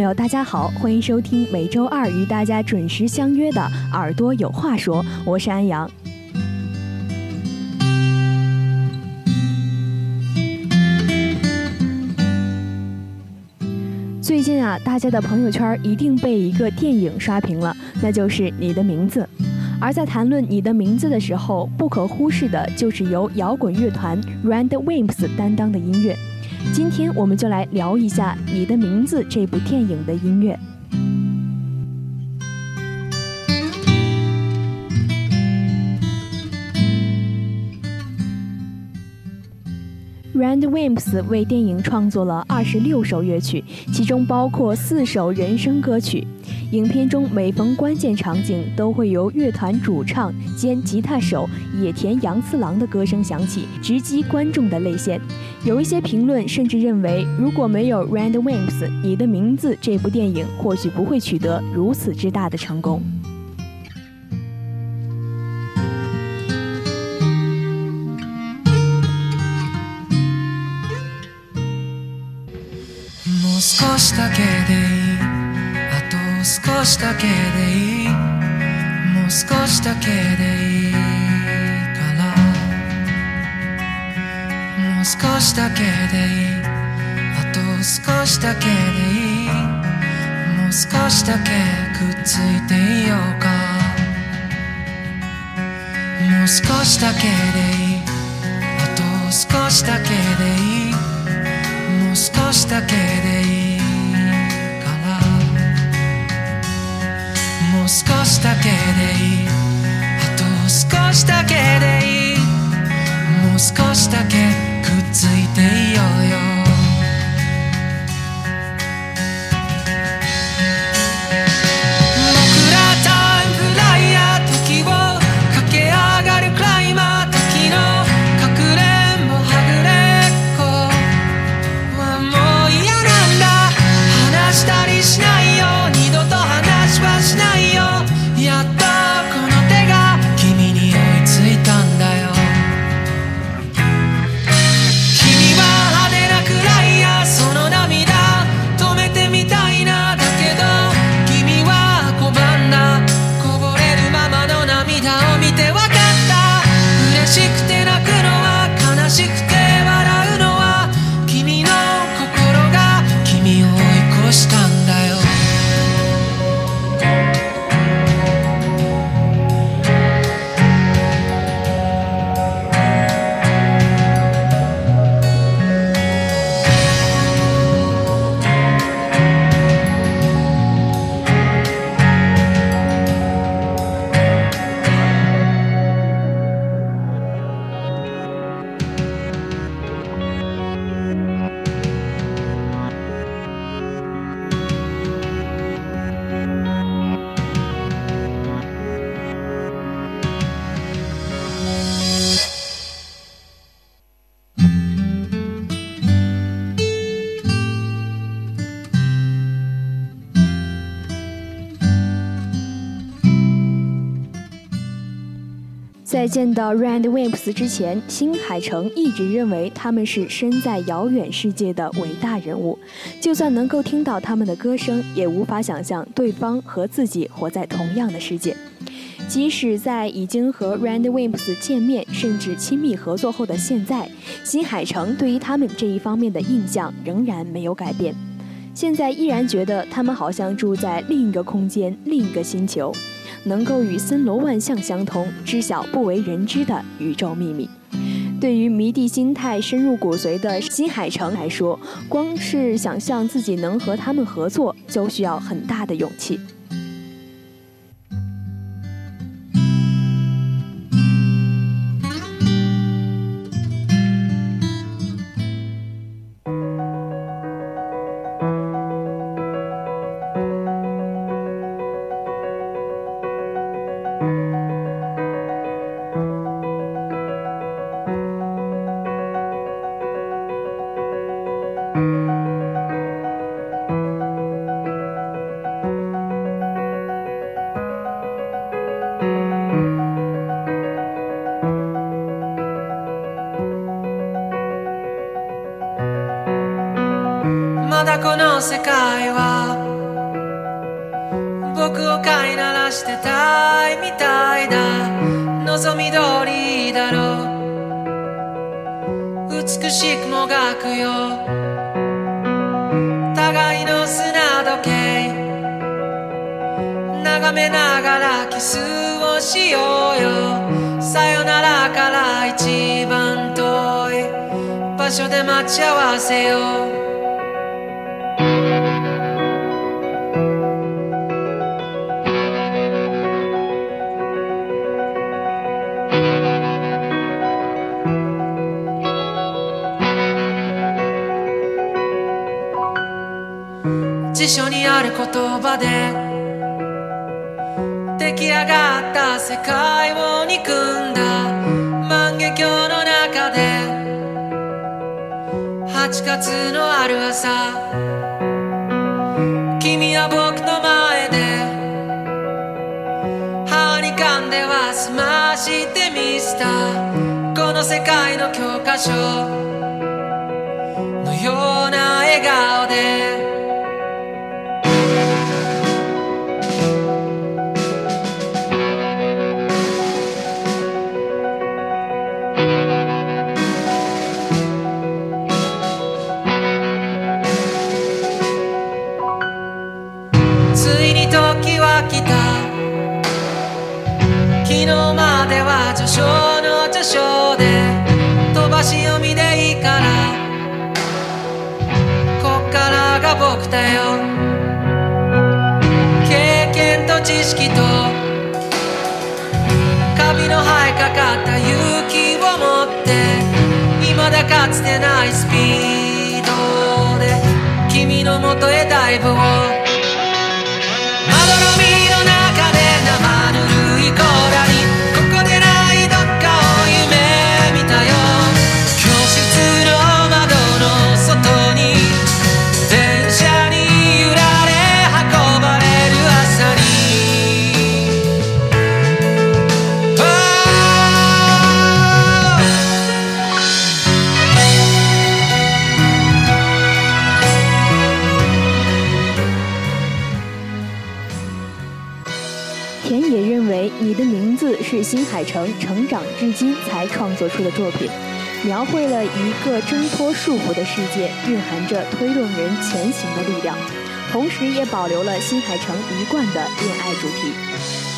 朋友，大家好，欢迎收听每周二与大家准时相约的《耳朵有话说》，我是安阳。最近啊，大家的朋友圈一定被一个电影刷屏了，那就是《你的名字》。而在谈论你的名字的时候，不可忽视的就是由摇滚乐团 Rand Wimps 担当的音乐。今天我们就来聊一下《你的名字》这部电影的音乐。Rand Wimps 为电影创作了二十六首乐曲，其中包括四首人声歌曲。影片中每逢关键场景，都会由乐团主唱兼吉他手野田洋次郎的歌声响起，直击观众的泪腺。有一些评论甚至认为，如果没有 Rand Wimps，你的名字这部电影或许不会取得如此之大的成功。少しだけでいいあと少しだけでいいもう少しだけでいいからもう少しだけでいいあと少しだけでいいもう少しだけくっついていようかもう少しだけでいいあと少しだけでいいもう少しだけでいい少しだけでいいあと少しだけでいいもう少しだけくっついていようよ在见到 Rand Wimps 之前，新海诚一直认为他们是身在遥远世界的伟大人物。就算能够听到他们的歌声，也无法想象对方和自己活在同样的世界。即使在已经和 Rand Wimps 见面甚至亲密合作后的现在，新海诚对于他们这一方面的印象仍然没有改变。现在依然觉得他们好像住在另一个空间、另一个星球。能够与森罗万象相通，知晓不为人知的宇宙秘密。对于迷弟心态深入骨髓的新海诚来说，光是想象自己能和他们合作，就需要很大的勇气。この世界は僕を飼いならしてたいみたいだ望み通りだろう美しくもがくよ互いの砂時計眺めながらキスをしようよさよならから一番遠い場所で待ち合わせよう辞書にある言葉で出来上がった世界を憎んだ万華鏡の中で8月のある朝君は僕の前で歯に噛んでは済ましてみせたこの世界の教科書のような笑顔だよ経験と知識と髪の生えかかった勇気を持って未だかつてないスピードで君のもとへダイブを至今才创作出的作品，描绘了一个挣脱束缚的世界，蕴含着推动人前行的力量，同时也保留了新海诚一贯的恋爱主题，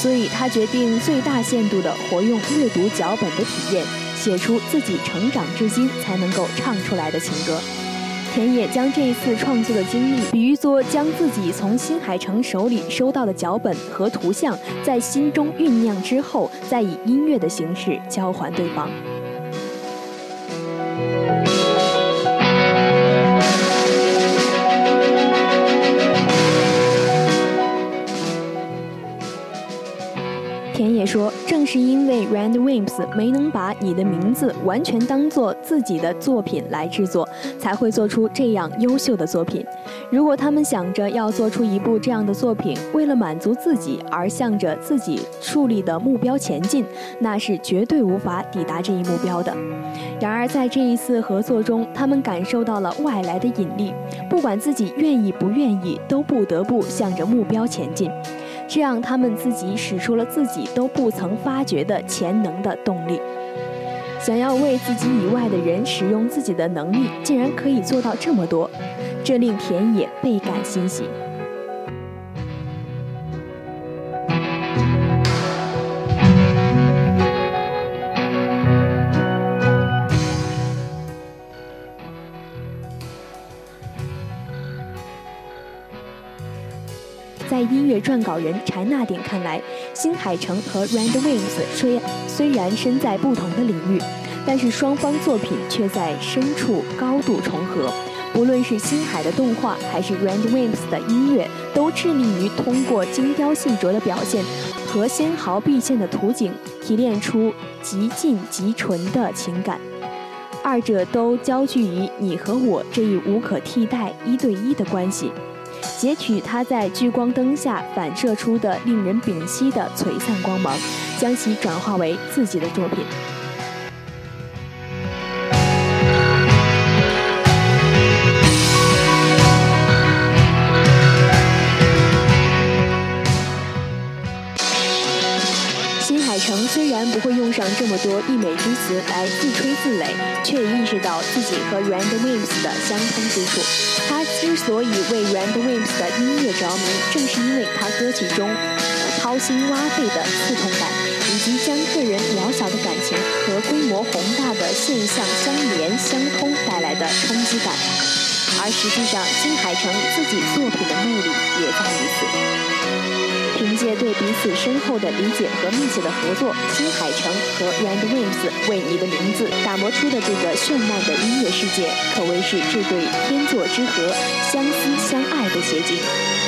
所以他决定最大限度地活用阅读脚本的体验，写出自己成长至今才能够唱出来的情歌。前野将这一次创作的经历比喻作将自己从新海诚手里收到的脚本和图像，在心中酝酿之后，再以音乐的形式交还对方。也说，正是因为 Rand w i l i m s 没能把你的名字完全当做自己的作品来制作，才会做出这样优秀的作品。如果他们想着要做出一部这样的作品，为了满足自己而向着自己树立的目标前进，那是绝对无法抵达这一目标的。然而，在这一次合作中，他们感受到了外来的引力，不管自己愿意不愿意，都不得不向着目标前进。这样，他们自己使出了自己都不曾发觉的潜能的动力，想要为自己以外的人使用自己的能力，竟然可以做到这么多，这令田野倍感欣喜。在音乐撰稿人柴纳典看来，新海诚和 r a n d w i n g i m s 虽虽然身在不同的领域，但是双方作品却在深处高度重合。不论是新海的动画，还是 r a n d w i i m s 的音乐，都致力于通过精雕细琢的表现和纤毫毕现的图景，提炼出极尽极纯的情感。二者都焦聚于你和我这一无可替代一对一的关系。截取它在聚光灯下反射出的令人屏息的璀璨光芒，将其转化为自己的作品。不会用上这么多溢美之词来自吹自擂，却意识到自己和 Rand Wimps 的相通之处。他之所以为 Rand Wimps 的音乐着迷，正是因为他歌曲中掏心挖肺的刺痛感，以及将个人渺小的感情和规模宏大的现象相连相通带来的冲击感。而实际上，金海城自己作品的魅力也在于此。界对彼此深厚的理解和密切的合作，新海诚和 r a n d w i w a s 为你的名字打磨出的这个绚烂的音乐世界，可谓是这对天作之合、相思相爱的写景。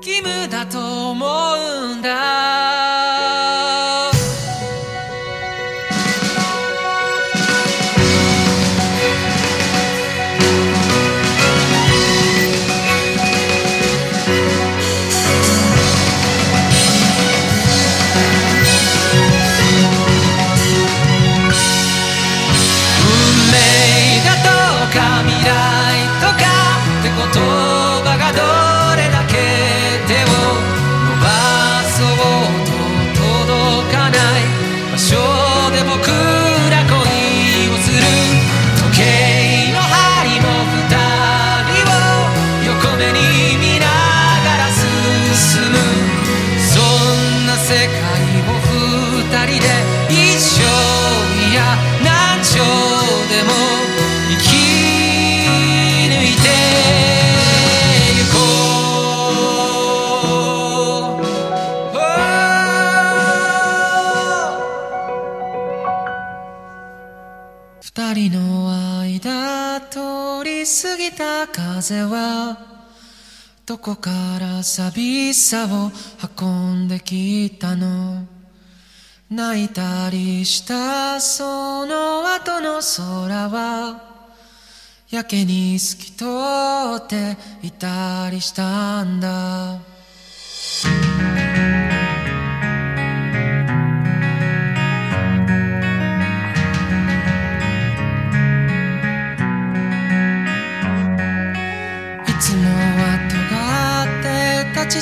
義務だと思うんだどこから寂しさを運んできたの泣いたりしたその後の空はやけに透き通っていたりしたんだ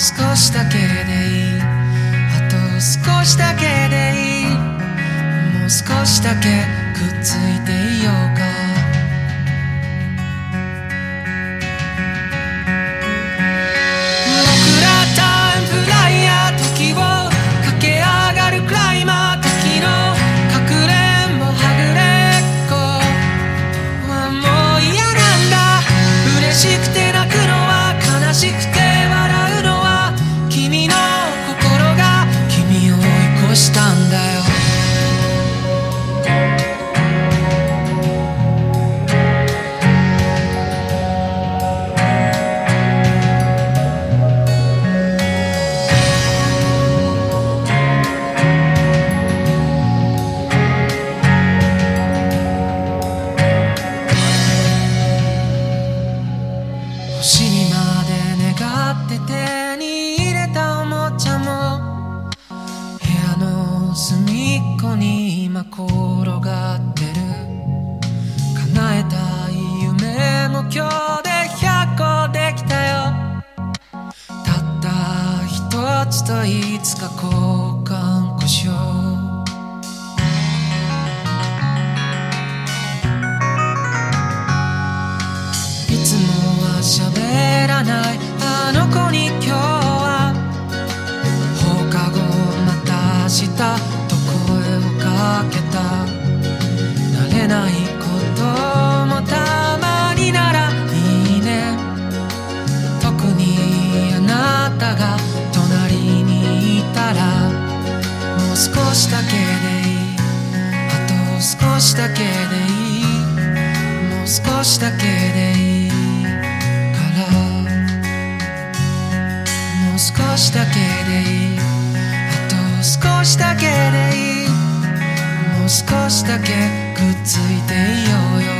少しだけでいいあと少しだけでいいもう少しだけくっついていようか少しだけでいいあと少しだけでいいもう少しだけくっついていようよ